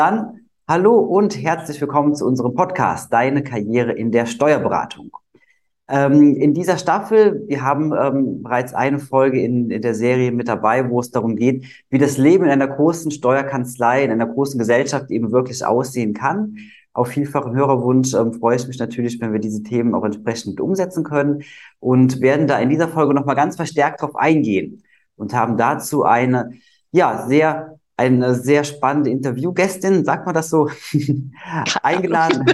Dann hallo und herzlich willkommen zu unserem Podcast Deine Karriere in der Steuerberatung. Ähm, in dieser Staffel, wir haben ähm, bereits eine Folge in, in, der Serie mit dabei, wo es darum geht, wie das Leben in einer großen Steuerkanzlei, in einer großen Gesellschaft eben wirklich aussehen kann. Auf vielfachen Hörerwunsch ähm, freue ich mich natürlich, wenn wir diese Themen auch entsprechend umsetzen können und werden da in dieser Folge nochmal ganz verstärkt drauf eingehen und haben dazu eine, ja, sehr eine sehr spannende Interviewgästin, sagt man das so, eingeladen.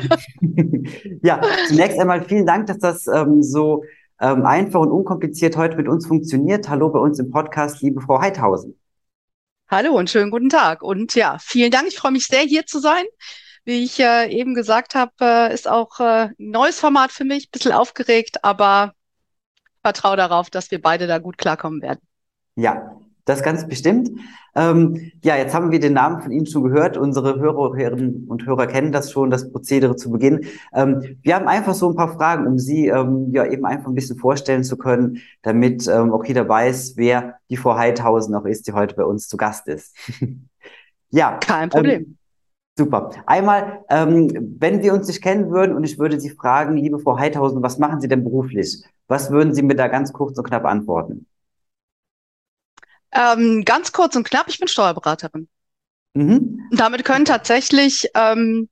ja, zunächst einmal vielen Dank, dass das ähm, so ähm, einfach und unkompliziert heute mit uns funktioniert. Hallo bei uns im Podcast, liebe Frau Heidhausen. Hallo und schönen guten Tag. Und ja, vielen Dank. Ich freue mich sehr, hier zu sein. Wie ich äh, eben gesagt habe, äh, ist auch äh, ein neues Format für mich, ein bisschen aufgeregt, aber vertraue darauf, dass wir beide da gut klarkommen werden. Ja, das ganz bestimmt. Ähm, ja, jetzt haben wir den Namen von Ihnen schon gehört. Unsere Hörerinnen und Hörer kennen das schon, das Prozedere zu Beginn. Ähm, wir haben einfach so ein paar Fragen, um Sie ähm, ja eben einfach ein bisschen vorstellen zu können, damit ähm, auch jeder weiß, wer die Frau Heidhausen auch ist, die heute bei uns zu Gast ist. ja. Kein Problem. Ähm, super. Einmal, ähm, wenn wir uns nicht kennen würden und ich würde Sie fragen, liebe Frau Heidhausen, was machen Sie denn beruflich? Was würden Sie mir da ganz kurz und knapp antworten? Ähm, ganz kurz und knapp, ich bin Steuerberaterin. Mhm. damit können tatsächlich ähm,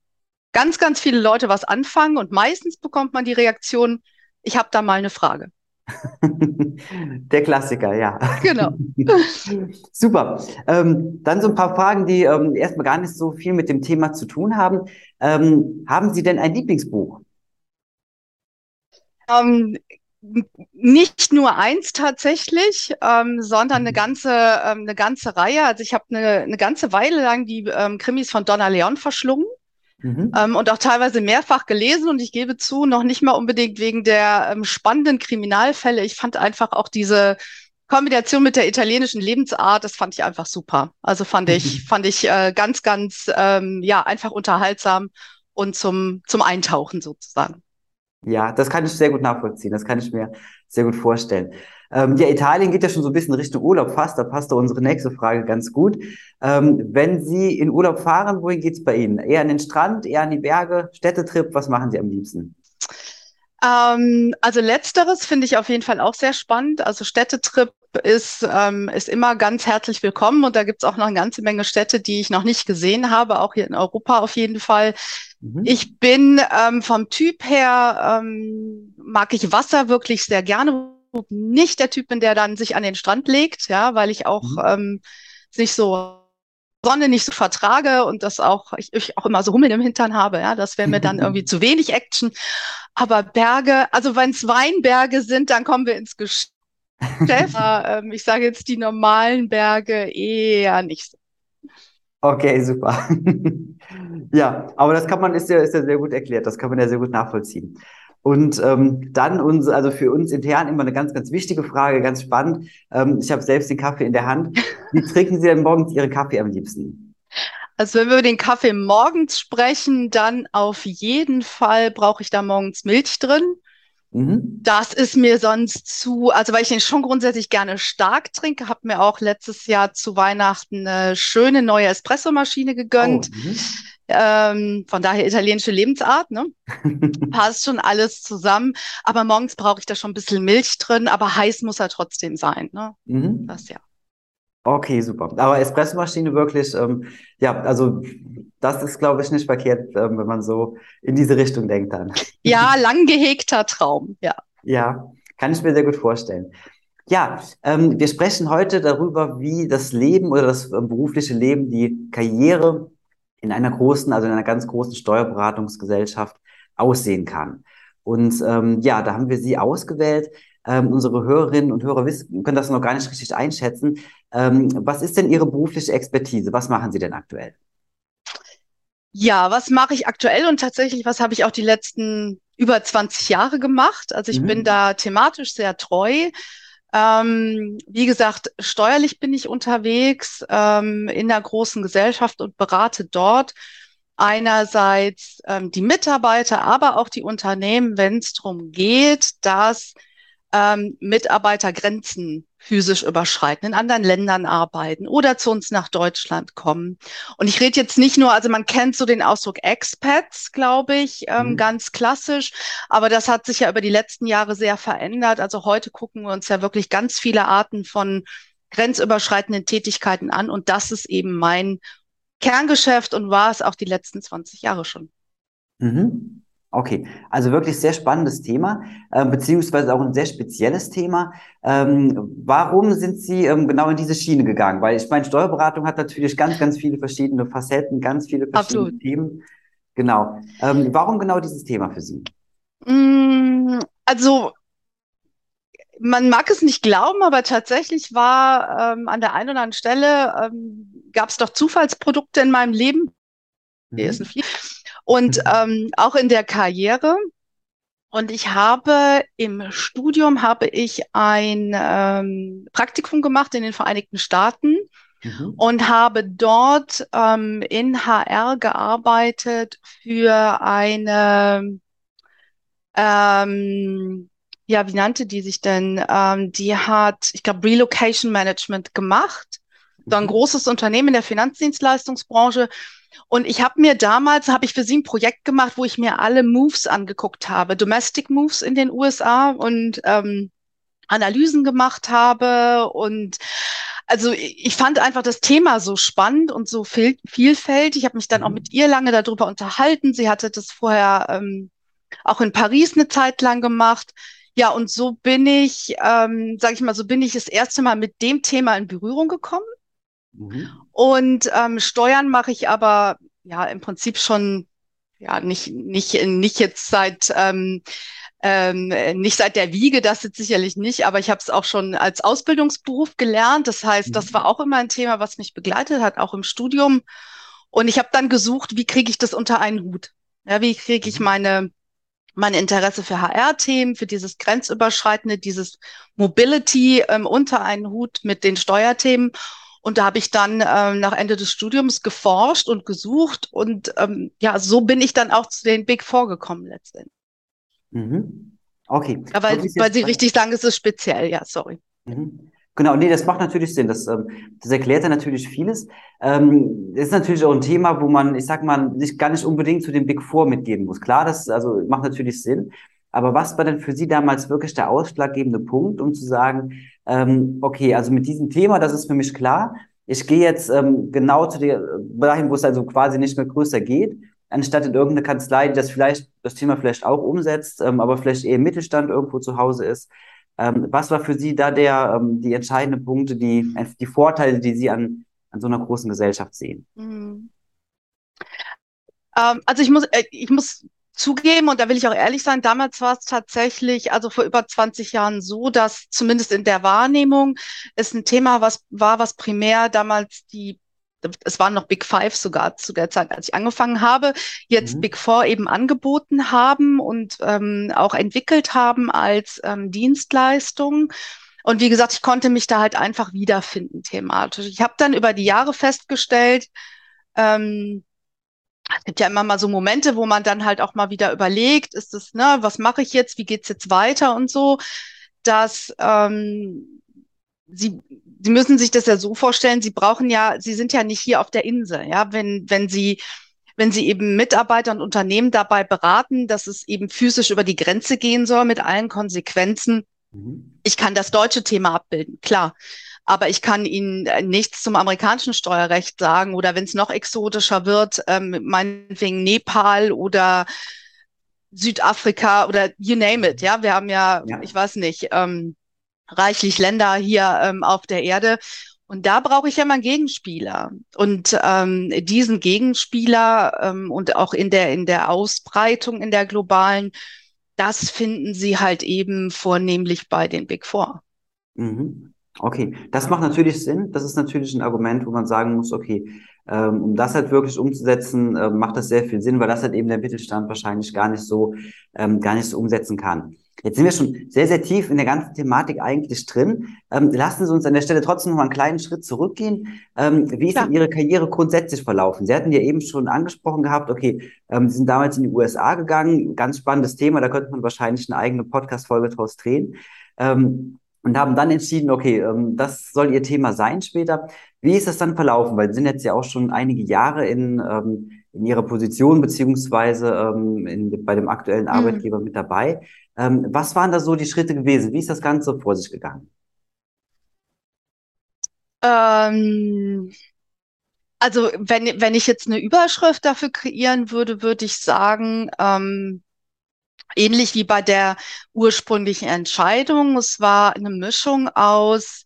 ganz, ganz viele Leute was anfangen und meistens bekommt man die Reaktion, ich habe da mal eine Frage. Der Klassiker, ja. Genau. Super. Ähm, dann so ein paar Fragen, die ähm, erstmal gar nicht so viel mit dem Thema zu tun haben. Ähm, haben Sie denn ein Lieblingsbuch? Nicht nur eins tatsächlich, ähm, sondern eine mhm. ganze, ähm, eine ganze Reihe. Also ich habe eine, eine ganze Weile lang die ähm, Krimis von Donna Leon verschlungen. Mhm. Ähm, und auch teilweise mehrfach gelesen und ich gebe zu, noch nicht mal unbedingt wegen der ähm, spannenden Kriminalfälle. Ich fand einfach auch diese Kombination mit der italienischen Lebensart, das fand ich einfach super. Also fand ich, mhm. fand ich äh, ganz, ganz, ähm, ja, einfach unterhaltsam und zum, zum Eintauchen sozusagen. Ja, das kann ich sehr gut nachvollziehen. Das kann ich mir sehr gut vorstellen. Ähm, ja, Italien geht ja schon so ein bisschen Richtung Urlaub fast. Da passt da unsere nächste Frage ganz gut. Ähm, wenn Sie in Urlaub fahren, wohin geht's bei Ihnen? Eher an den Strand, eher an die Berge, Städtetrip? Was machen Sie am liebsten? Ähm, also letzteres finde ich auf jeden Fall auch sehr spannend. Also Städtetrip ist, ähm, ist immer ganz herzlich willkommen und da gibt es auch noch eine ganze Menge Städte, die ich noch nicht gesehen habe, auch hier in Europa auf jeden Fall. Mhm. Ich bin ähm, vom Typ her, ähm, mag ich Wasser wirklich sehr gerne. Nicht der Typ bin, der dann sich an den Strand legt, ja, weil ich auch mhm. ähm, nicht so Sonne nicht so vertrage und das auch, ich, ich auch immer so Hummeln im Hintern habe, ja, das wäre mir dann irgendwie zu wenig Action. Aber Berge, also wenn es Weinberge sind, dann kommen wir ins Geschäft. ähm, ich sage jetzt die normalen Berge eher nicht so. Okay, super. ja, aber das kann man, ist ja, ist ja sehr gut erklärt, das kann man ja sehr gut nachvollziehen. Und ähm, dann uns, also für uns intern immer eine ganz, ganz wichtige Frage, ganz spannend. Ähm, ich habe selbst den Kaffee in der Hand. Wie trinken Sie denn morgens Ihren Kaffee am liebsten? Also wenn wir über den Kaffee morgens sprechen, dann auf jeden Fall brauche ich da morgens Milch drin. Mhm. Das ist mir sonst zu, also weil ich den schon grundsätzlich gerne stark trinke, habe mir auch letztes Jahr zu Weihnachten eine schöne neue Espressomaschine gegönnt. Oh, mhm. ähm, von daher italienische Lebensart, ne? Passt schon alles zusammen. Aber morgens brauche ich da schon ein bisschen Milch drin, aber heiß muss er trotzdem sein. Ne? Mhm. Das ja. Okay, super. Aber Espressomaschine wirklich, ähm, ja, also das ist, glaube ich, nicht verkehrt, ähm, wenn man so in diese Richtung denkt dann. Ja, lang gehegter Traum, ja. Ja, kann ich mir sehr gut vorstellen. Ja, ähm, wir sprechen heute darüber, wie das Leben oder das äh, berufliche Leben, die Karriere in einer großen, also in einer ganz großen Steuerberatungsgesellschaft aussehen kann. Und ähm, ja, da haben wir Sie ausgewählt. Ähm, unsere Hörerinnen und Hörer wissen, können das noch gar nicht richtig einschätzen. Ähm, was ist denn Ihre berufliche Expertise? Was machen Sie denn aktuell? Ja, was mache ich aktuell und tatsächlich, was habe ich auch die letzten über 20 Jahre gemacht? Also ich mhm. bin da thematisch sehr treu. Ähm, wie gesagt, steuerlich bin ich unterwegs ähm, in der großen Gesellschaft und berate dort einerseits ähm, die Mitarbeiter, aber auch die Unternehmen, wenn es darum geht, dass ähm, Mitarbeiter Grenzen physisch überschreiten, in anderen Ländern arbeiten oder zu uns nach Deutschland kommen. Und ich rede jetzt nicht nur, also man kennt so den Ausdruck Expats, glaube ich, ähm, mhm. ganz klassisch, aber das hat sich ja über die letzten Jahre sehr verändert. Also heute gucken wir uns ja wirklich ganz viele Arten von grenzüberschreitenden Tätigkeiten an und das ist eben mein Kerngeschäft und war es auch die letzten 20 Jahre schon. Mhm. Okay, also wirklich sehr spannendes Thema, äh, beziehungsweise auch ein sehr spezielles Thema. Ähm, warum sind Sie ähm, genau in diese Schiene gegangen? Weil ich meine, Steuerberatung hat natürlich ganz, ganz viele verschiedene Facetten, ganz viele verschiedene Absolut. Themen. Genau. Ähm, warum genau dieses Thema für Sie? Mm, also man mag es nicht glauben, aber tatsächlich war ähm, an der einen oder anderen Stelle ähm, gab es doch Zufallsprodukte in meinem Leben. Mhm. Und mhm. ähm, auch in der Karriere. Und ich habe im Studium habe ich ein ähm, Praktikum gemacht in den Vereinigten Staaten mhm. und habe dort ähm, in HR gearbeitet für eine ähm, ja, wie nannte die sich denn? Ähm, die hat, ich glaube, Relocation Management gemacht. So ein mhm. großes Unternehmen in der Finanzdienstleistungsbranche. Und ich habe mir damals, habe ich für sie ein Projekt gemacht, wo ich mir alle Moves angeguckt habe, Domestic Moves in den USA und ähm, Analysen gemacht habe. Und also ich fand einfach das Thema so spannend und so viel, vielfältig. Ich habe mich dann auch mhm. mit ihr lange darüber unterhalten. Sie hatte das vorher ähm, auch in Paris eine Zeit lang gemacht. Ja, und so bin ich, ähm, sage ich mal, so bin ich das erste Mal mit dem Thema in Berührung gekommen. Mhm. Und ähm, Steuern mache ich aber ja im Prinzip schon ja nicht nicht nicht jetzt seit ähm, ähm, nicht seit der Wiege, das jetzt sicherlich nicht, aber ich habe es auch schon als Ausbildungsberuf gelernt. Das heißt, mhm. das war auch immer ein Thema, was mich begleitet hat, auch im Studium. Und ich habe dann gesucht, wie kriege ich das unter einen Hut? Ja, wie kriege ich mhm. meine mein Interesse für HR-Themen, für dieses grenzüberschreitende, dieses Mobility ähm, unter einen Hut mit den Steuerthemen. Und da habe ich dann ähm, nach Ende des Studiums geforscht und gesucht und ähm, ja, so bin ich dann auch zu den Big Four gekommen letztendlich. Mhm. Okay. Ja, weil, weil Sie richtig sagen, es ist speziell, ja, sorry. Mhm. Genau, nee, das macht natürlich Sinn. Das, ähm, das erklärt ja natürlich vieles. Ähm, das ist natürlich auch ein Thema, wo man, ich sag mal, sich gar nicht unbedingt zu den Big Four mitgehen muss. Klar, das also macht natürlich Sinn. Aber was war denn für Sie damals wirklich der ausschlaggebende Punkt, um zu sagen, ähm, okay, also mit diesem Thema, das ist für mich klar. Ich gehe jetzt ähm, genau zu der dahin, wo es also quasi nicht mehr größer geht, anstatt in irgendeine Kanzlei, die das vielleicht das Thema vielleicht auch umsetzt, ähm, aber vielleicht eher im Mittelstand irgendwo zu Hause ist. Ähm, was war für Sie da der, ähm, die entscheidenden Punkte, die, die Vorteile, die Sie an, an so einer großen Gesellschaft sehen? Mhm. Ähm, also ich muss, äh, ich muss zugeben, und da will ich auch ehrlich sein, damals war es tatsächlich, also vor über 20 Jahren so, dass zumindest in der Wahrnehmung es ein Thema was war, was primär damals die es waren noch Big Five sogar zu der Zeit, als ich angefangen habe, jetzt mhm. Big Four eben angeboten haben und ähm, auch entwickelt haben als ähm, Dienstleistung. Und wie gesagt, ich konnte mich da halt einfach wiederfinden thematisch. Ich habe dann über die Jahre festgestellt, ähm, es gibt ja immer mal so Momente, wo man dann halt auch mal wieder überlegt, ist es, ne, was mache ich jetzt, wie geht's jetzt weiter und so, dass ähm, sie Sie müssen sich das ja so vorstellen, Sie brauchen ja, Sie sind ja nicht hier auf der Insel, ja, wenn, wenn Sie, wenn Sie eben Mitarbeiter und Unternehmen dabei beraten, dass es eben physisch über die Grenze gehen soll mit allen Konsequenzen. Mhm. Ich kann das deutsche Thema abbilden, klar. Aber ich kann Ihnen nichts zum amerikanischen Steuerrecht sagen oder wenn es noch exotischer wird, ähm, meinetwegen Nepal oder Südafrika oder you name it. Ja, wir haben ja, ja. ich weiß nicht, ähm, reichlich Länder hier ähm, auf der Erde. Und da brauche ich ja mal einen Gegenspieler. Und ähm, diesen Gegenspieler ähm, und auch in der, in der Ausbreitung, in der globalen, das finden Sie halt eben vornehmlich bei den Big Four. Mhm. Okay, das macht natürlich Sinn. Das ist natürlich ein Argument, wo man sagen muss, okay, ähm, um das halt wirklich umzusetzen, äh, macht das sehr viel Sinn, weil das halt eben der Mittelstand wahrscheinlich gar nicht so, ähm, gar nicht so umsetzen kann. Jetzt sind wir schon sehr, sehr tief in der ganzen Thematik eigentlich drin. Ähm, lassen Sie uns an der Stelle trotzdem noch mal einen kleinen Schritt zurückgehen. Ähm, wie ist ja. denn Ihre Karriere grundsätzlich verlaufen? Sie hatten ja eben schon angesprochen gehabt, okay, ähm, Sie sind damals in die USA gegangen. Ganz spannendes Thema, da könnte man wahrscheinlich eine eigene Podcast-Folge draus drehen. Ähm, und haben dann entschieden, okay, ähm, das soll ihr Thema sein später. Wie ist das dann verlaufen? Weil Sie sind jetzt ja auch schon einige Jahre in, ähm, in Ihrer Position beziehungsweise ähm, in, bei dem aktuellen mhm. Arbeitgeber mhm. mit dabei. Was waren da so die Schritte gewesen? Wie ist das Ganze vor sich gegangen? Ähm, also wenn, wenn ich jetzt eine Überschrift dafür kreieren würde, würde ich sagen, ähm, ähnlich wie bei der ursprünglichen Entscheidung. Es war eine Mischung aus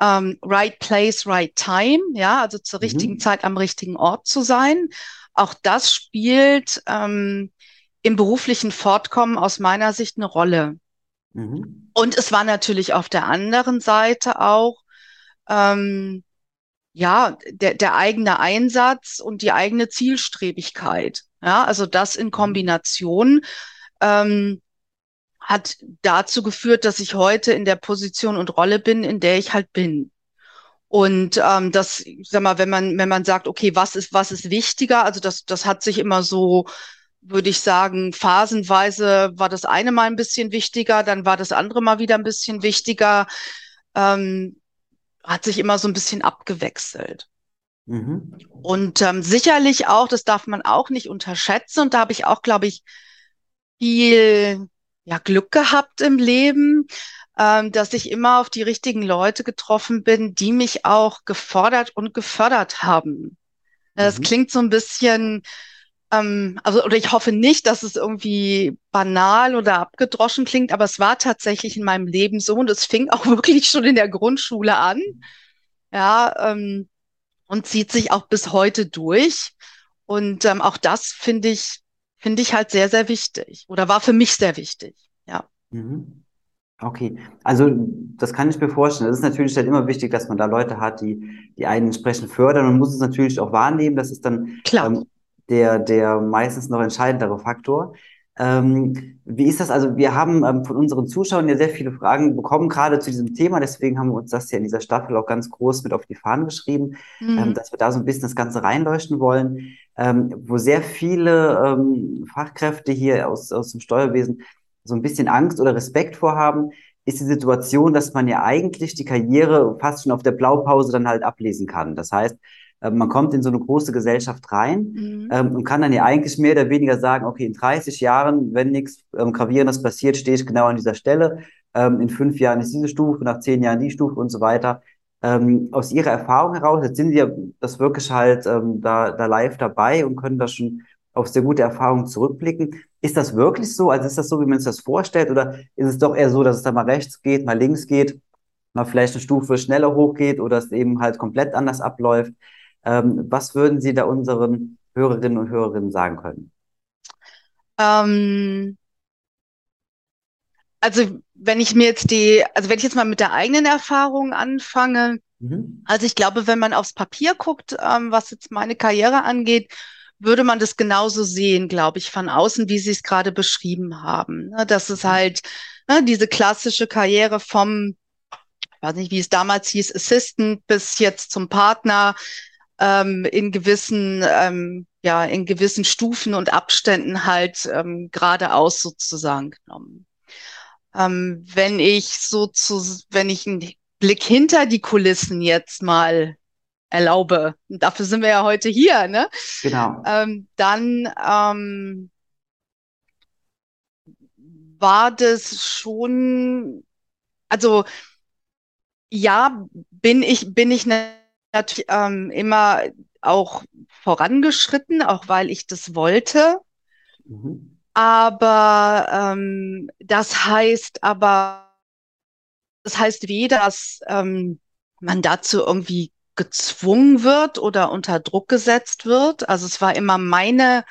ähm, right place, right time, ja, also zur mhm. richtigen Zeit am richtigen Ort zu sein. Auch das spielt ähm, im beruflichen Fortkommen aus meiner Sicht eine Rolle. Mhm. Und es war natürlich auf der anderen Seite auch ähm, ja der, der eigene Einsatz und die eigene Zielstrebigkeit. Ja, also das in mhm. Kombination ähm, hat dazu geführt, dass ich heute in der Position und Rolle bin, in der ich halt bin. Und ähm, das, sag mal, wenn man wenn man sagt, okay, was ist was ist wichtiger? Also das das hat sich immer so, würde ich sagen, phasenweise war das eine mal ein bisschen wichtiger, dann war das andere mal wieder ein bisschen wichtiger. Ähm, hat sich immer so ein bisschen abgewechselt. Mhm. Und ähm, sicherlich auch, das darf man auch nicht unterschätzen. Und da habe ich auch, glaube ich, viel ja, Glück gehabt im Leben, ähm, dass ich immer auf die richtigen Leute getroffen bin, die mich auch gefordert und gefördert haben. Das mhm. klingt so ein bisschen, ähm, also, oder ich hoffe nicht, dass es irgendwie banal oder abgedroschen klingt, aber es war tatsächlich in meinem Leben so und es fing auch wirklich schon in der Grundschule an. Ja, ähm, und zieht sich auch bis heute durch. Und ähm, auch das finde ich finde ich halt sehr, sehr wichtig oder war für mich sehr wichtig. Ja. Mhm. Okay, also das kann ich mir vorstellen. Es ist natürlich halt immer wichtig, dass man da Leute hat, die, die einen entsprechend fördern. Man muss es natürlich auch wahrnehmen. Das ist dann Klar. Ähm, der, der meistens noch entscheidendere Faktor. Ähm, wie ist das? Also wir haben ähm, von unseren Zuschauern ja sehr viele Fragen bekommen, gerade zu diesem Thema. Deswegen haben wir uns das ja in dieser Staffel auch ganz groß mit auf die Fahnen geschrieben, mhm. ähm, dass wir da so ein bisschen das Ganze reinleuchten wollen, ähm, wo sehr viele ähm, Fachkräfte hier aus, aus dem Steuerwesen so ein bisschen Angst oder Respekt vorhaben, ist die Situation, dass man ja eigentlich die Karriere fast schon auf der Blaupause dann halt ablesen kann. Das heißt, man kommt in so eine große Gesellschaft rein mhm. ähm, und kann dann ja eigentlich mehr oder weniger sagen, okay, in 30 Jahren, wenn nichts ähm, Gravierendes passiert, stehe ich genau an dieser Stelle. Ähm, in fünf Jahren ist diese Stufe, nach zehn Jahren die Stufe und so weiter. Ähm, aus Ihrer Erfahrung heraus, jetzt sind Sie ja das wirklich halt ähm, da, da live dabei und können da schon auf sehr gute Erfahrungen zurückblicken. Ist das wirklich so? Also ist das so, wie man sich das vorstellt? Oder ist es doch eher so, dass es da mal rechts geht, mal links geht, mal vielleicht eine Stufe schneller hochgeht oder es eben halt komplett anders abläuft? Ähm, was würden Sie da unseren Hörerinnen und Hörerinnen sagen können? Ähm, also wenn ich mir jetzt die, also wenn ich jetzt mal mit der eigenen Erfahrung anfange, mhm. also ich glaube, wenn man aufs Papier guckt, ähm, was jetzt meine Karriere angeht, würde man das genauso sehen, glaube ich, von außen, wie Sie es gerade beschrieben haben. Ne? Das ist mhm. halt ne, diese klassische Karriere vom, ich weiß nicht, wie es damals hieß, Assistant bis jetzt zum Partner, ähm, in gewissen, ähm, ja, in gewissen Stufen und Abständen halt ähm, geradeaus sozusagen genommen. Ähm, wenn ich so zu, wenn ich einen Blick hinter die Kulissen jetzt mal erlaube, dafür sind wir ja heute hier, ne? Genau. Ähm, dann ähm, war das schon, also ja, bin ich, bin ich ne natürlich ähm, immer auch vorangeschritten, auch weil ich das wollte. Mhm. Aber ähm, das heißt aber, das heißt weder, dass ähm, man dazu irgendwie gezwungen wird oder unter Druck gesetzt wird. Also es war immer meine,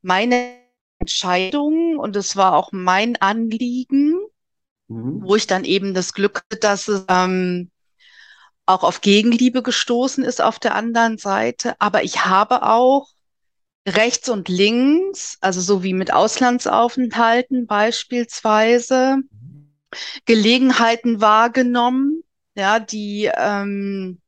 meine Entscheidung und es war auch mein Anliegen, mhm. wo ich dann eben das Glück hatte, dass es ähm, auch auf Gegenliebe gestoßen ist auf der anderen Seite. Aber ich habe auch rechts und links, also so wie mit Auslandsaufenthalten beispielsweise, Gelegenheiten wahrgenommen, ja, die, ähm,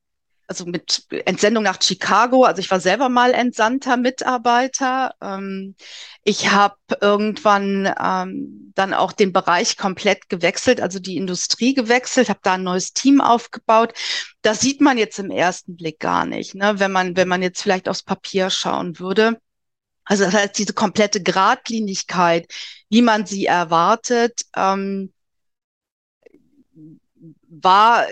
also mit Entsendung nach Chicago. Also ich war selber mal entsandter Mitarbeiter. Ähm, ich habe irgendwann ähm, dann auch den Bereich komplett gewechselt, also die Industrie gewechselt, habe da ein neues Team aufgebaut. Das sieht man jetzt im ersten Blick gar nicht, ne? wenn man wenn man jetzt vielleicht aufs Papier schauen würde. Also das heißt, diese komplette Gradlinigkeit, wie man sie erwartet, ähm, war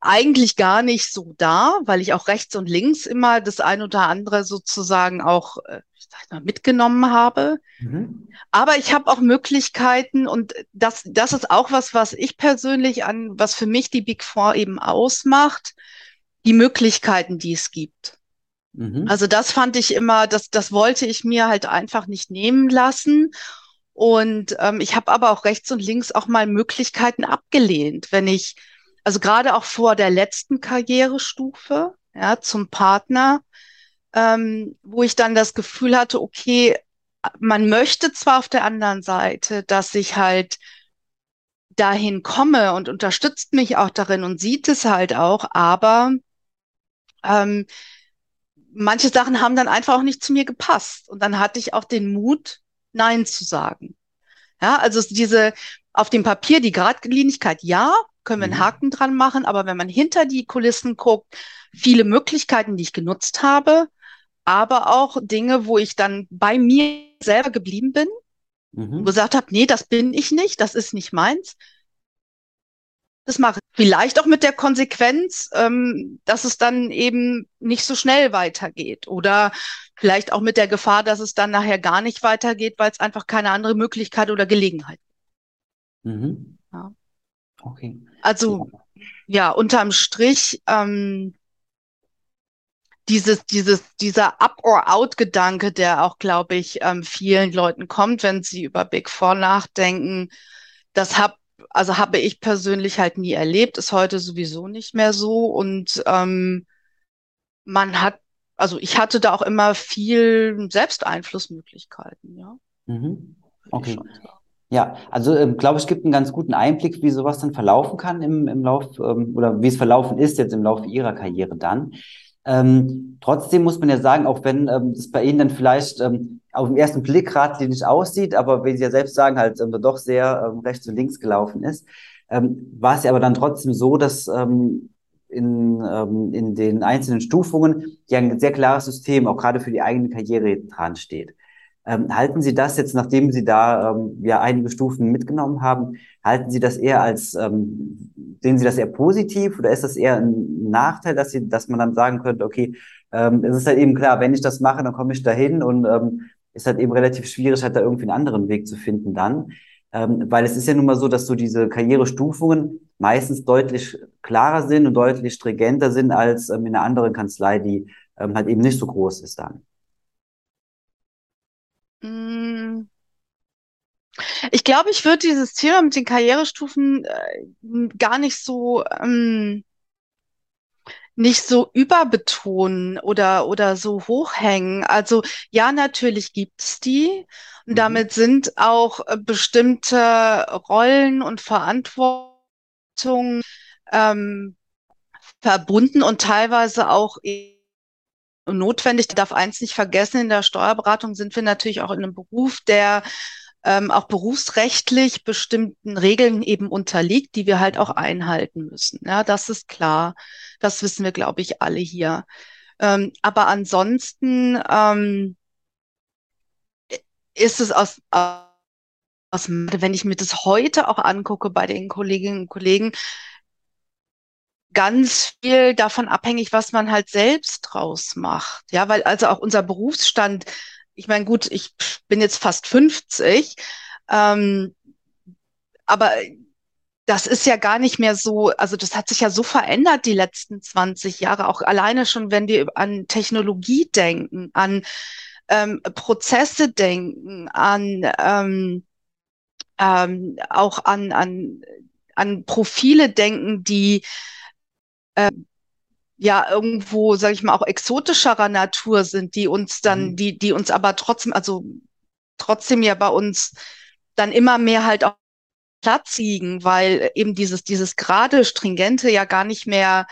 eigentlich gar nicht so da, weil ich auch rechts und links immer das ein oder andere sozusagen auch äh, sag mal, mitgenommen habe. Mhm. Aber ich habe auch Möglichkeiten und das, das ist auch was, was ich persönlich an, was für mich die Big Four eben ausmacht, die Möglichkeiten, die es gibt. Mhm. Also das fand ich immer, das, das wollte ich mir halt einfach nicht nehmen lassen. Und ähm, ich habe aber auch rechts und links auch mal Möglichkeiten abgelehnt, wenn ich also gerade auch vor der letzten Karrierestufe, ja, zum Partner, ähm, wo ich dann das Gefühl hatte, okay, man möchte zwar auf der anderen Seite, dass ich halt dahin komme und unterstützt mich auch darin und sieht es halt auch, aber ähm, manche Sachen haben dann einfach auch nicht zu mir gepasst. Und dann hatte ich auch den Mut, Nein zu sagen. Ja, also diese auf dem Papier die Gradlinigkeit, ja, können wir einen mhm. Haken dran machen. Aber wenn man hinter die Kulissen guckt, viele Möglichkeiten, die ich genutzt habe, aber auch Dinge, wo ich dann bei mir selber geblieben bin, mhm. gesagt habe, nee, das bin ich nicht, das ist nicht meins. Das mache ich vielleicht auch mit der Konsequenz, ähm, dass es dann eben nicht so schnell weitergeht oder vielleicht auch mit der Gefahr, dass es dann nachher gar nicht weitergeht, weil es einfach keine andere Möglichkeit oder Gelegenheit gibt. Mhm. Okay. Also ja, unterm Strich ähm, dieses, dieses, dieser Up or Out Gedanke, der auch, glaube ich, ähm, vielen Leuten kommt, wenn sie über Big Four nachdenken, das hab, also habe ich persönlich halt nie erlebt, ist heute sowieso nicht mehr so und ähm, man hat, also ich hatte da auch immer viel Selbsteinflussmöglichkeiten, ja. Mhm. Okay. Ja, also ähm, glaube ich, gibt einen ganz guten Einblick, wie sowas dann verlaufen kann im, im Lauf ähm, oder wie es verlaufen ist jetzt im Laufe Ihrer Karriere dann. Ähm, trotzdem muss man ja sagen, auch wenn ähm, es bei Ihnen dann vielleicht ähm, auf den ersten Blick geradlinig aussieht, aber wie Sie ja selbst sagen, halt ähm, doch sehr ähm, rechts und links gelaufen ist, ähm, war es ja aber dann trotzdem so, dass ähm, in, ähm, in den einzelnen Stufungen ja ein sehr klares System auch gerade für die eigene Karriere dran steht. Ähm, halten Sie das jetzt, nachdem Sie da ähm, ja einige Stufen mitgenommen haben, halten Sie das eher als, ähm, sehen Sie das eher positiv oder ist das eher ein Nachteil, dass Sie, dass man dann sagen könnte, okay, ähm, es ist halt eben klar, wenn ich das mache, dann komme ich dahin und ähm, ist halt eben relativ schwierig, halt da irgendwie einen anderen Weg zu finden dann. Ähm, weil es ist ja nun mal so, dass so diese Karrierestufungen meistens deutlich klarer sind und deutlich stringenter sind als ähm, in einer anderen Kanzlei, die ähm, halt eben nicht so groß ist dann. Mm. Ich glaube, ich würde dieses Thema mit den Karrierestufen äh, gar nicht so ähm, nicht so überbetonen oder oder so hochhängen. Also ja, natürlich gibt es die. Und mhm. damit sind auch äh, bestimmte Rollen und Verantwortungen ähm, verbunden und teilweise auch notwendig. Ich darf eins nicht vergessen, in der Steuerberatung sind wir natürlich auch in einem Beruf, der ähm, auch berufsrechtlich bestimmten Regeln eben unterliegt, die wir halt auch einhalten müssen. Ja, das ist klar. Das wissen wir, glaube ich, alle hier. Ähm, aber ansonsten ähm, ist es aus, aus, wenn ich mir das heute auch angucke bei den Kolleginnen und Kollegen, ganz viel davon abhängig, was man halt selbst draus macht. Ja, weil also auch unser Berufsstand, ich meine, gut, ich bin jetzt fast 50, ähm, aber das ist ja gar nicht mehr so, also das hat sich ja so verändert die letzten 20 Jahre, auch alleine schon, wenn wir an Technologie denken, an ähm, Prozesse denken, an ähm, ähm, auch an, an, an Profile denken, die äh, ja irgendwo, sage ich mal, auch exotischerer Natur sind, die uns dann, mhm. die, die uns aber trotzdem, also trotzdem ja bei uns dann immer mehr halt auch Platz liegen, weil eben dieses, dieses gerade stringente ja gar nicht mehr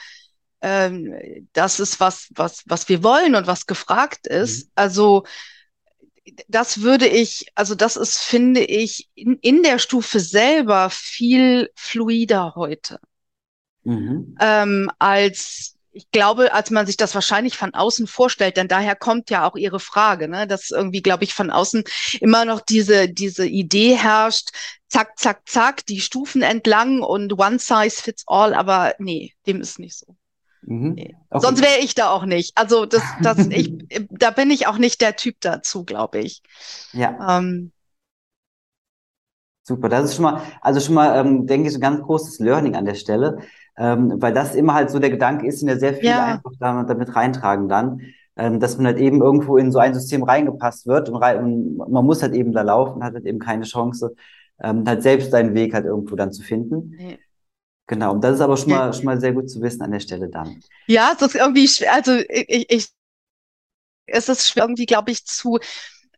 ähm, das ist was, was, was wir wollen und was gefragt ist. Mhm. Also das würde ich, also das ist, finde ich, in, in der Stufe selber viel fluider heute. Mhm. Ähm, als ich glaube, als man sich das wahrscheinlich von außen vorstellt, denn daher kommt ja auch Ihre Frage, ne, dass irgendwie, glaube ich, von außen immer noch diese, diese Idee herrscht, zack, zack, zack, die Stufen entlang und one size fits all, aber nee, dem ist nicht so. Mhm. Nee. Okay. Sonst wäre ich da auch nicht. Also das, das, ich, da bin ich auch nicht der Typ dazu, glaube ich. Ja. Ähm, Super, das ist schon mal, also schon mal, ähm, denke ich, ein ganz großes Learning an der Stelle, ähm, weil das immer halt so der Gedanke ist, in der sehr viel ja. einfach damit, damit reintragen dann, ähm, dass man halt eben irgendwo in so ein System reingepasst wird und, rein, und man muss halt eben da laufen, hat halt eben keine Chance, ähm, halt selbst seinen Weg halt irgendwo dann zu finden. Nee. Genau, und das ist aber schon mal, schon mal sehr gut zu wissen an der Stelle dann. Ja, es ist irgendwie schwer, also ich, ich es ist schwer irgendwie, glaube ich, zu,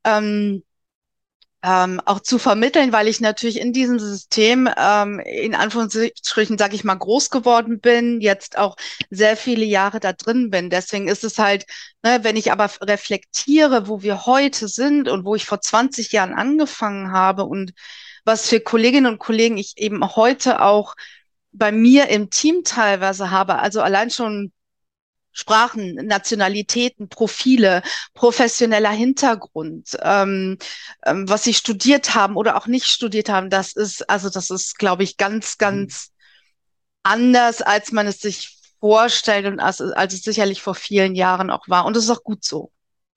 ähm, ähm, auch zu vermitteln, weil ich natürlich in diesem System ähm, in Anführungsstrichen, sage ich mal, groß geworden bin, jetzt auch sehr viele Jahre da drin bin. Deswegen ist es halt, ne, wenn ich aber reflektiere, wo wir heute sind und wo ich vor 20 Jahren angefangen habe und was für Kolleginnen und Kollegen ich eben heute auch bei mir im Team teilweise habe, also allein schon Sprachen, Nationalitäten, Profile, professioneller Hintergrund, ähm, ähm, was sie studiert haben oder auch nicht studiert haben, das ist, also das ist, glaube ich, ganz, ganz mhm. anders, als man es sich vorstellt und als, als es sicherlich vor vielen Jahren auch war. Und das ist auch gut so.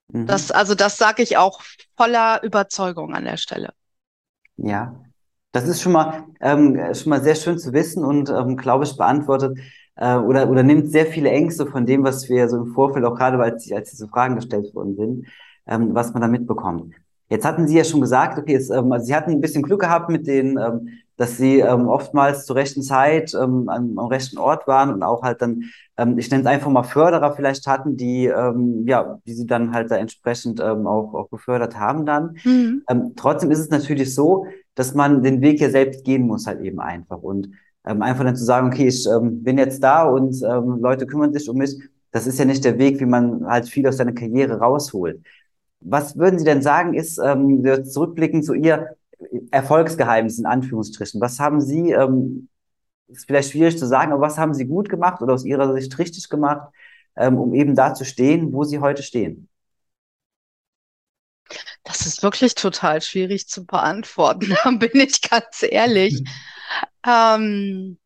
Mhm. Das, also das sage ich auch voller Überzeugung an der Stelle. Ja, das ist schon mal, ähm, schon mal sehr schön zu wissen und, ähm, glaube ich, beantwortet äh, oder, oder nimmt sehr viele Ängste von dem, was wir so im Vorfeld, auch gerade als, als diese Fragen gestellt worden sind, ähm, was man da mitbekommt. Jetzt hatten Sie ja schon gesagt, okay, es, ähm, also Sie hatten ein bisschen Glück gehabt mit den, ähm, dass Sie ähm, oftmals zur rechten Zeit ähm, am, am rechten Ort waren und auch halt dann, ähm, ich nenne es einfach mal Förderer vielleicht hatten, die, ähm, ja, die Sie dann halt da entsprechend ähm, auch, auch gefördert haben dann. Mhm. Ähm, trotzdem ist es natürlich so, dass man den Weg ja selbst gehen muss halt eben einfach und ähm, einfach dann zu sagen, okay, ich ähm, bin jetzt da und ähm, Leute kümmern sich um mich, das ist ja nicht der Weg, wie man halt viel aus seiner Karriere rausholt. Was würden Sie denn sagen, ist ähm, zurückblickend zu Ihr Erfolgsgeheimnis in Anführungsstrichen? Was haben Sie, ähm, ist vielleicht schwierig zu sagen, aber was haben Sie gut gemacht oder aus Ihrer Sicht richtig gemacht, ähm, um eben da zu stehen, wo Sie heute stehen? Das ist wirklich total schwierig zu beantworten, bin ich ganz ehrlich. Ähm,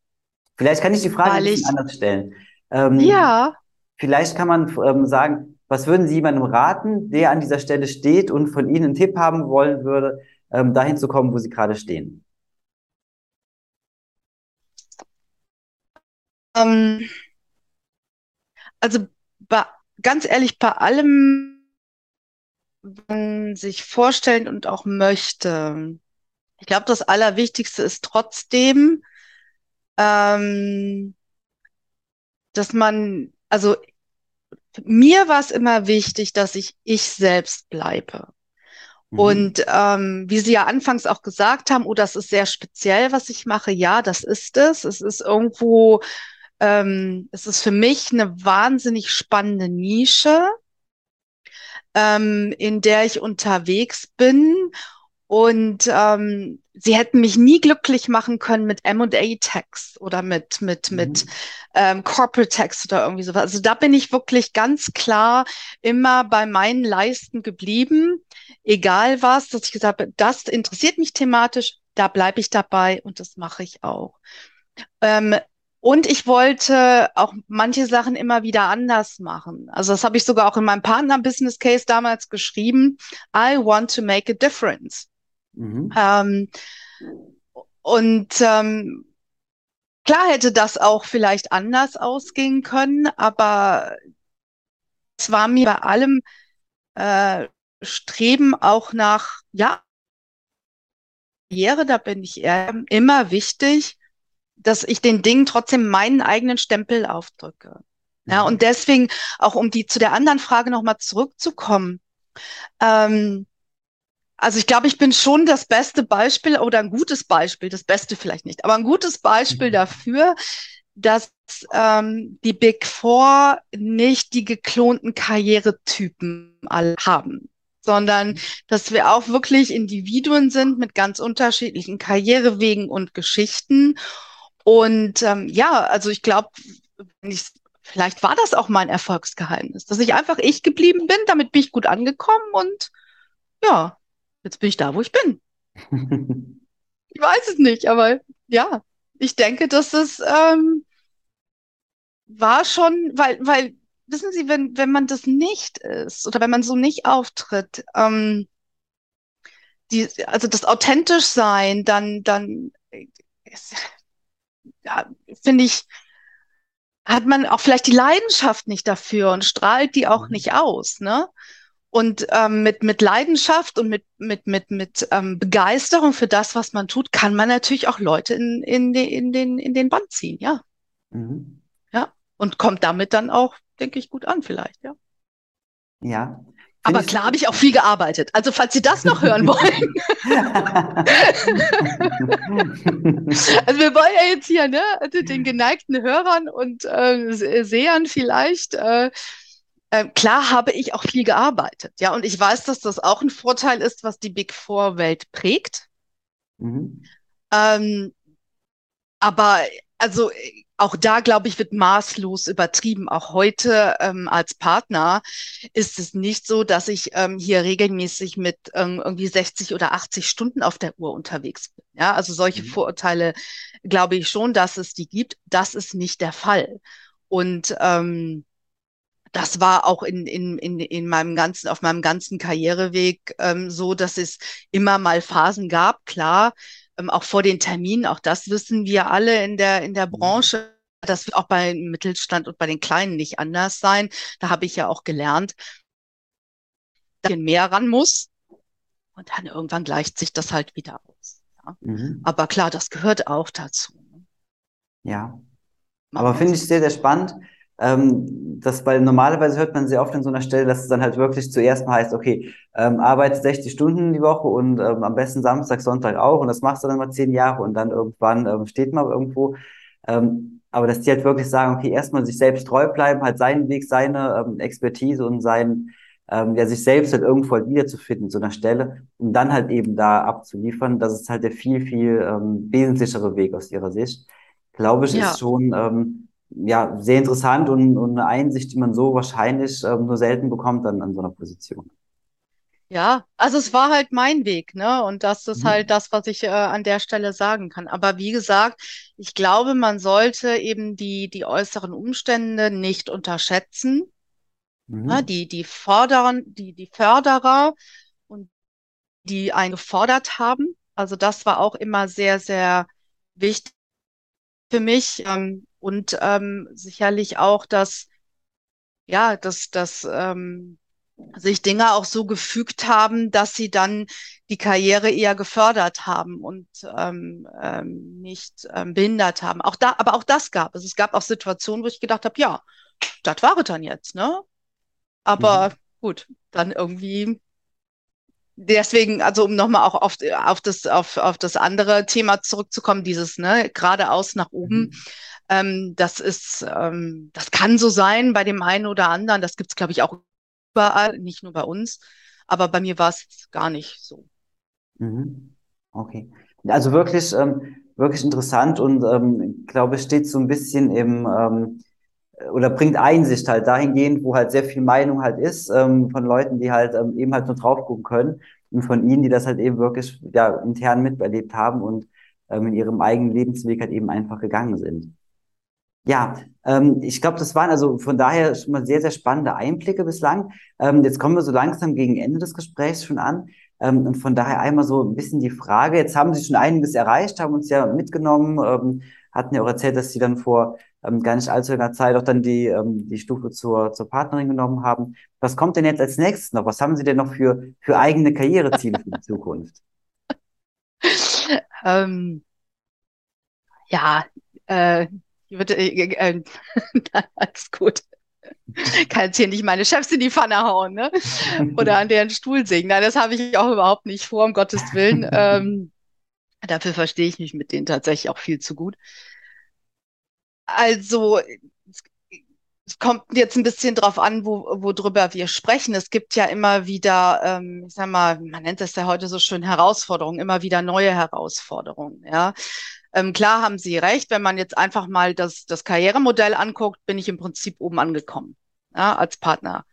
vielleicht kann ich die Frage ein bisschen ich, anders stellen. Ähm, ja. Vielleicht kann man ähm, sagen, was würden Sie jemandem raten, der an dieser Stelle steht und von Ihnen einen Tipp haben wollen würde, ähm, dahin zu kommen, wo Sie gerade stehen? Ähm, also bei, ganz ehrlich, bei allem, was man sich vorstellen und auch möchte, ich glaube, das Allerwichtigste ist trotzdem, ähm, dass man, also mir war es immer wichtig, dass ich ich selbst bleibe. Mhm. Und ähm, wie Sie ja anfangs auch gesagt haben, oh, das ist sehr speziell, was ich mache. Ja, das ist es. Es ist irgendwo, ähm, es ist für mich eine wahnsinnig spannende Nische, ähm, in der ich unterwegs bin und ähm, sie hätten mich nie glücklich machen können mit M&A-Tax oder mit, mit, mhm. mit ähm, Corporate Tax oder irgendwie sowas. Also da bin ich wirklich ganz klar immer bei meinen Leisten geblieben. Egal was, dass ich gesagt habe, das interessiert mich thematisch, da bleibe ich dabei und das mache ich auch. Ähm, und ich wollte auch manche Sachen immer wieder anders machen. Also das habe ich sogar auch in meinem Partner-Business Case damals geschrieben. I want to make a difference. Mhm. Ähm, und ähm, klar hätte das auch vielleicht anders ausgehen können, aber es war mir bei allem äh, Streben auch nach, ja, Karriere, da bin ich eher immer wichtig, dass ich den Dingen trotzdem meinen eigenen Stempel aufdrücke. Ja, mhm. und deswegen, auch um die zu der anderen Frage nochmal zurückzukommen, ähm, also ich glaube, ich bin schon das beste Beispiel oder ein gutes Beispiel, das Beste vielleicht nicht, aber ein gutes Beispiel mhm. dafür, dass ähm, die Big Four nicht die geklonten Karrieretypen alle haben, sondern dass wir auch wirklich Individuen sind mit ganz unterschiedlichen Karrierewegen und Geschichten. Und ähm, ja, also ich glaube, vielleicht war das auch mein Erfolgsgeheimnis, dass ich einfach ich geblieben bin, damit bin ich gut angekommen und ja, jetzt bin ich da, wo ich bin. ich weiß es nicht, aber ja, ich denke, dass es ähm, war schon, weil, weil, wissen Sie, wenn, wenn man das nicht ist oder wenn man so nicht auftritt, ähm, die, also das authentisch sein, dann, dann ja, finde ich, hat man auch vielleicht die Leidenschaft nicht dafür und strahlt die auch mhm. nicht aus, ne? Und ähm, mit, mit Leidenschaft und mit, mit, mit, mit ähm, Begeisterung für das, was man tut, kann man natürlich auch Leute in, in, den, in, den, in den Band ziehen, ja. Mhm. Ja. Und kommt damit dann auch, denke ich, gut an, vielleicht, ja. Ja. Aber klar habe ich auch viel gearbeitet. Also falls Sie das noch hören wollen. also wir wollen ja jetzt hier ne, den geneigten Hörern und äh, Sehern vielleicht. Äh, äh, klar habe ich auch viel gearbeitet. Ja, und ich weiß, dass das auch ein Vorteil ist, was die Big Four Welt prägt. Mhm. Ähm, aber also auch da, glaube ich, wird maßlos übertrieben. Auch heute ähm, als Partner ist es nicht so, dass ich ähm, hier regelmäßig mit ähm, irgendwie 60 oder 80 Stunden auf der Uhr unterwegs bin. Ja, also solche mhm. Vorurteile glaube ich schon, dass es die gibt. Das ist nicht der Fall. Und ähm, das war auch in, in, in, in meinem ganzen, auf meinem ganzen Karriereweg ähm, so, dass es immer mal Phasen gab, klar, ähm, auch vor den Terminen, auch das wissen wir alle in der, in der mhm. Branche, das wird auch beim Mittelstand und bei den Kleinen nicht anders sein. Da habe ich ja auch gelernt, dass ich mehr ran muss. Und dann irgendwann gleicht sich das halt wieder aus. Ja. Mhm. Aber klar, das gehört auch dazu. Ne? Ja. Aber finde ich sehr, sehr spannend. Ähm, das, weil normalerweise hört man sehr oft an so einer Stelle, dass es dann halt wirklich zuerst mal heißt, okay, ähm, arbeite 60 Stunden die Woche und ähm, am besten Samstag, Sonntag auch und das machst du dann mal zehn Jahre und dann irgendwann ähm, steht man irgendwo. Ähm, aber dass die halt wirklich sagen, okay, erstmal sich selbst treu bleiben, halt seinen Weg, seine ähm, Expertise und sein, ähm, ja, sich selbst halt irgendwo halt wiederzufinden, so einer Stelle, um dann halt eben da abzuliefern. Das ist halt der viel, viel ähm, wesentlichere Weg aus ihrer Sicht. Glaube ich, ja. ist schon ähm, ja, sehr interessant und, und eine Einsicht, die man so wahrscheinlich ähm, nur selten bekommt dann an so einer Position. Ja, also es war halt mein Weg, ne? Und das ist mhm. halt das, was ich äh, an der Stelle sagen kann. Aber wie gesagt, ich glaube, man sollte eben die, die äußeren Umstände nicht unterschätzen. Mhm. Ne? Die, die fordern, die, die Förderer und die einen gefordert haben. Also das war auch immer sehr, sehr wichtig für mich. Ähm, und ähm, sicherlich auch, dass, ja, dass, dass ähm, sich Dinge auch so gefügt haben, dass sie dann die Karriere eher gefördert haben und ähm, ähm, nicht ähm, behindert haben. Auch da, aber auch das gab es. Es gab auch Situationen, wo ich gedacht habe, ja, das war es dann jetzt, ne? Aber mhm. gut, dann irgendwie deswegen, also um nochmal auch auf, auf, das, auf, auf das andere Thema zurückzukommen, dieses, ne, geradeaus nach oben. Mhm. Ähm, das ist, ähm, das kann so sein bei dem einen oder anderen. Das gibt's glaube ich, auch überall, nicht nur bei uns. Aber bei mir war es gar nicht so. Mhm. Okay. Also wirklich, ähm, wirklich interessant und ähm, glaube, steht so ein bisschen im ähm, oder bringt Einsicht halt dahingehend, wo halt sehr viel Meinung halt ist ähm, von Leuten, die halt ähm, eben halt nur drauf gucken können und von ihnen, die das halt eben wirklich ja intern miterlebt haben und ähm, in ihrem eigenen Lebensweg halt eben einfach gegangen sind. Ja, ähm, ich glaube, das waren also von daher schon mal sehr, sehr spannende Einblicke bislang. Ähm, jetzt kommen wir so langsam gegen Ende des Gesprächs schon an. Ähm, und von daher einmal so ein bisschen die Frage, jetzt haben Sie schon einiges erreicht, haben uns ja mitgenommen, ähm, hatten ja auch erzählt, dass Sie dann vor ähm, gar nicht allzu langer Zeit auch dann die, ähm, die Stufe zur, zur Partnerin genommen haben. Was kommt denn jetzt als nächstes noch? Was haben Sie denn noch für, für eigene Karriereziele für die Zukunft? Ähm, ja, äh, ich würde, äh, äh, alles gut. Kann jetzt hier nicht meine Chefs in die Pfanne hauen, ne? Oder an deren Stuhl sägen. Nein, das habe ich auch überhaupt nicht vor, um Gottes Willen. Ähm, dafür verstehe ich mich mit denen tatsächlich auch viel zu gut. Also es kommt jetzt ein bisschen drauf an, wo, worüber wir sprechen. Es gibt ja immer wieder, ähm, ich sag mal, man nennt es ja heute so schön Herausforderungen, immer wieder neue Herausforderungen. Ja, ähm, klar haben Sie recht. Wenn man jetzt einfach mal das, das Karrieremodell anguckt, bin ich im Prinzip oben angekommen ja, als Partner.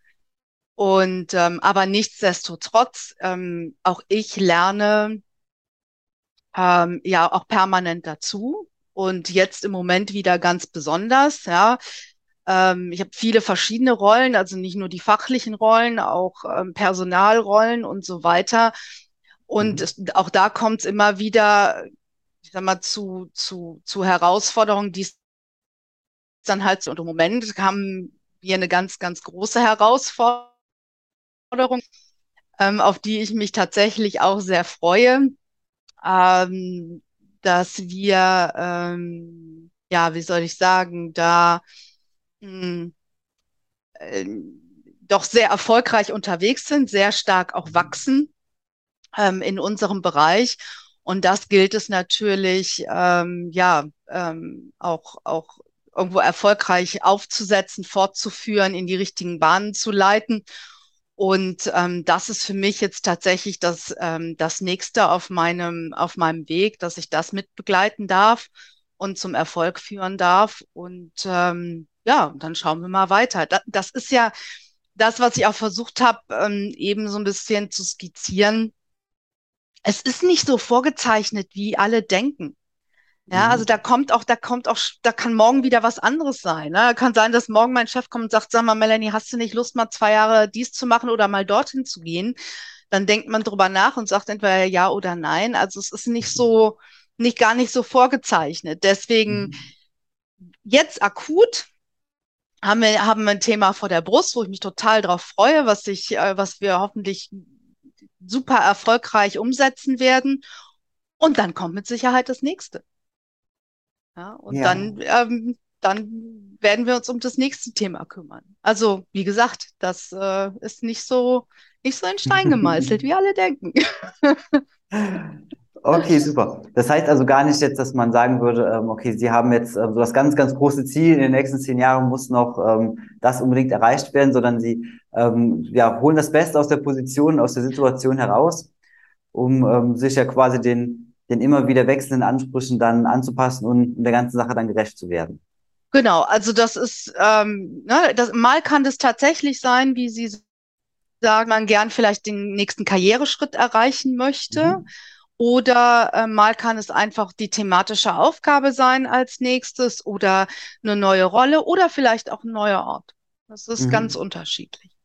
Und ähm, aber nichtsdestotrotz, ähm, auch ich lerne ähm, ja auch permanent dazu und jetzt im Moment wieder ganz besonders. Ja, ähm, ich habe viele verschiedene Rollen, also nicht nur die fachlichen Rollen, auch ähm, Personalrollen und so weiter. Und mhm. es, auch da kommt es immer wieder, ich sag mal, zu, zu, zu Herausforderungen, die es dann halt und im Moment haben wir eine ganz, ganz große Herausforderung, ähm, auf die ich mich tatsächlich auch sehr freue, ähm, dass wir, ähm, ja, wie soll ich sagen, da mh, äh, doch sehr erfolgreich unterwegs sind, sehr stark auch wachsen ähm, in unserem Bereich. Und das gilt es natürlich, ähm, ja, ähm, auch, auch irgendwo erfolgreich aufzusetzen, fortzuführen, in die richtigen Bahnen zu leiten. Und ähm, das ist für mich jetzt tatsächlich das, ähm, das nächste auf meinem, auf meinem Weg, dass ich das mitbegleiten darf und zum Erfolg führen darf. Und ähm, ja, dann schauen wir mal weiter. Das, das ist ja das, was ich auch versucht habe, ähm, eben so ein bisschen zu skizzieren. Es ist nicht so vorgezeichnet, wie alle denken. Ja, mhm. also da kommt auch, da kommt auch, da kann morgen wieder was anderes sein. Ne? Kann sein, dass morgen mein Chef kommt und sagt, sag mal, Melanie, hast du nicht Lust, mal zwei Jahre dies zu machen oder mal dorthin zu gehen? Dann denkt man drüber nach und sagt entweder ja oder nein. Also es ist nicht so, nicht gar nicht so vorgezeichnet. Deswegen mhm. jetzt akut haben wir, haben wir ein Thema vor der Brust, wo ich mich total drauf freue, was ich, äh, was wir hoffentlich super erfolgreich umsetzen werden. Und dann kommt mit Sicherheit das nächste. Ja, und ja. dann, ähm, dann werden wir uns um das nächste Thema kümmern. Also, wie gesagt, das äh, ist nicht so, nicht so in Stein gemeißelt, wie alle denken. Okay, super. Das heißt also gar nicht jetzt, dass man sagen würde, ähm, okay, Sie haben jetzt ähm, so das ganz, ganz große Ziel, in den nächsten zehn Jahren muss noch ähm, das unbedingt erreicht werden, sondern Sie ja, holen das Beste aus der Position, aus der Situation heraus, um sich ja quasi den, den immer wieder wechselnden Ansprüchen dann anzupassen und der ganzen Sache dann gerecht zu werden. Genau, also das ist, ähm, ne, das, mal kann das tatsächlich sein, wie Sie sagen, man gern vielleicht den nächsten Karriereschritt erreichen möchte. Mhm. Oder äh, mal kann es einfach die thematische Aufgabe sein als nächstes oder eine neue Rolle oder vielleicht auch ein neuer Ort. Das ist mhm. ganz unterschiedlich.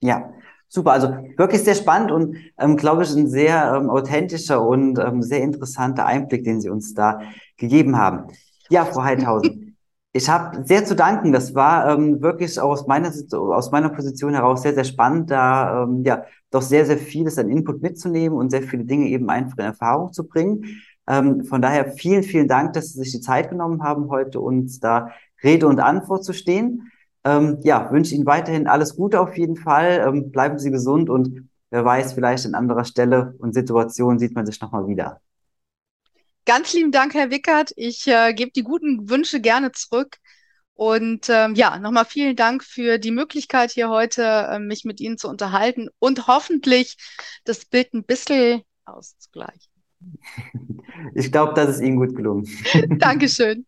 Ja, super. Also wirklich sehr spannend und ähm, glaube ich ein sehr ähm, authentischer und ähm, sehr interessanter Einblick, den Sie uns da gegeben haben. Ja, Frau Heidhausen. Ich habe sehr zu danken. Das war ähm, wirklich aus meiner, aus meiner Position heraus sehr, sehr spannend, da ähm, ja doch sehr, sehr vieles an Input mitzunehmen und sehr viele Dinge eben einfach in Erfahrung zu bringen. Ähm, von daher vielen, vielen Dank, dass Sie sich die Zeit genommen haben, heute uns da Rede und Antwort zu stehen. Ähm, ja, wünsche Ihnen weiterhin alles Gute auf jeden Fall. Ähm, bleiben Sie gesund und wer weiß, vielleicht an anderer Stelle und Situation sieht man sich nochmal wieder. Ganz lieben Dank, Herr Wickert. Ich äh, gebe die guten Wünsche gerne zurück. Und ähm, ja, nochmal vielen Dank für die Möglichkeit, hier heute äh, mich mit Ihnen zu unterhalten und hoffentlich das Bild ein bisschen auszugleichen. Ich glaube, das ist Ihnen gut gelungen. Dankeschön.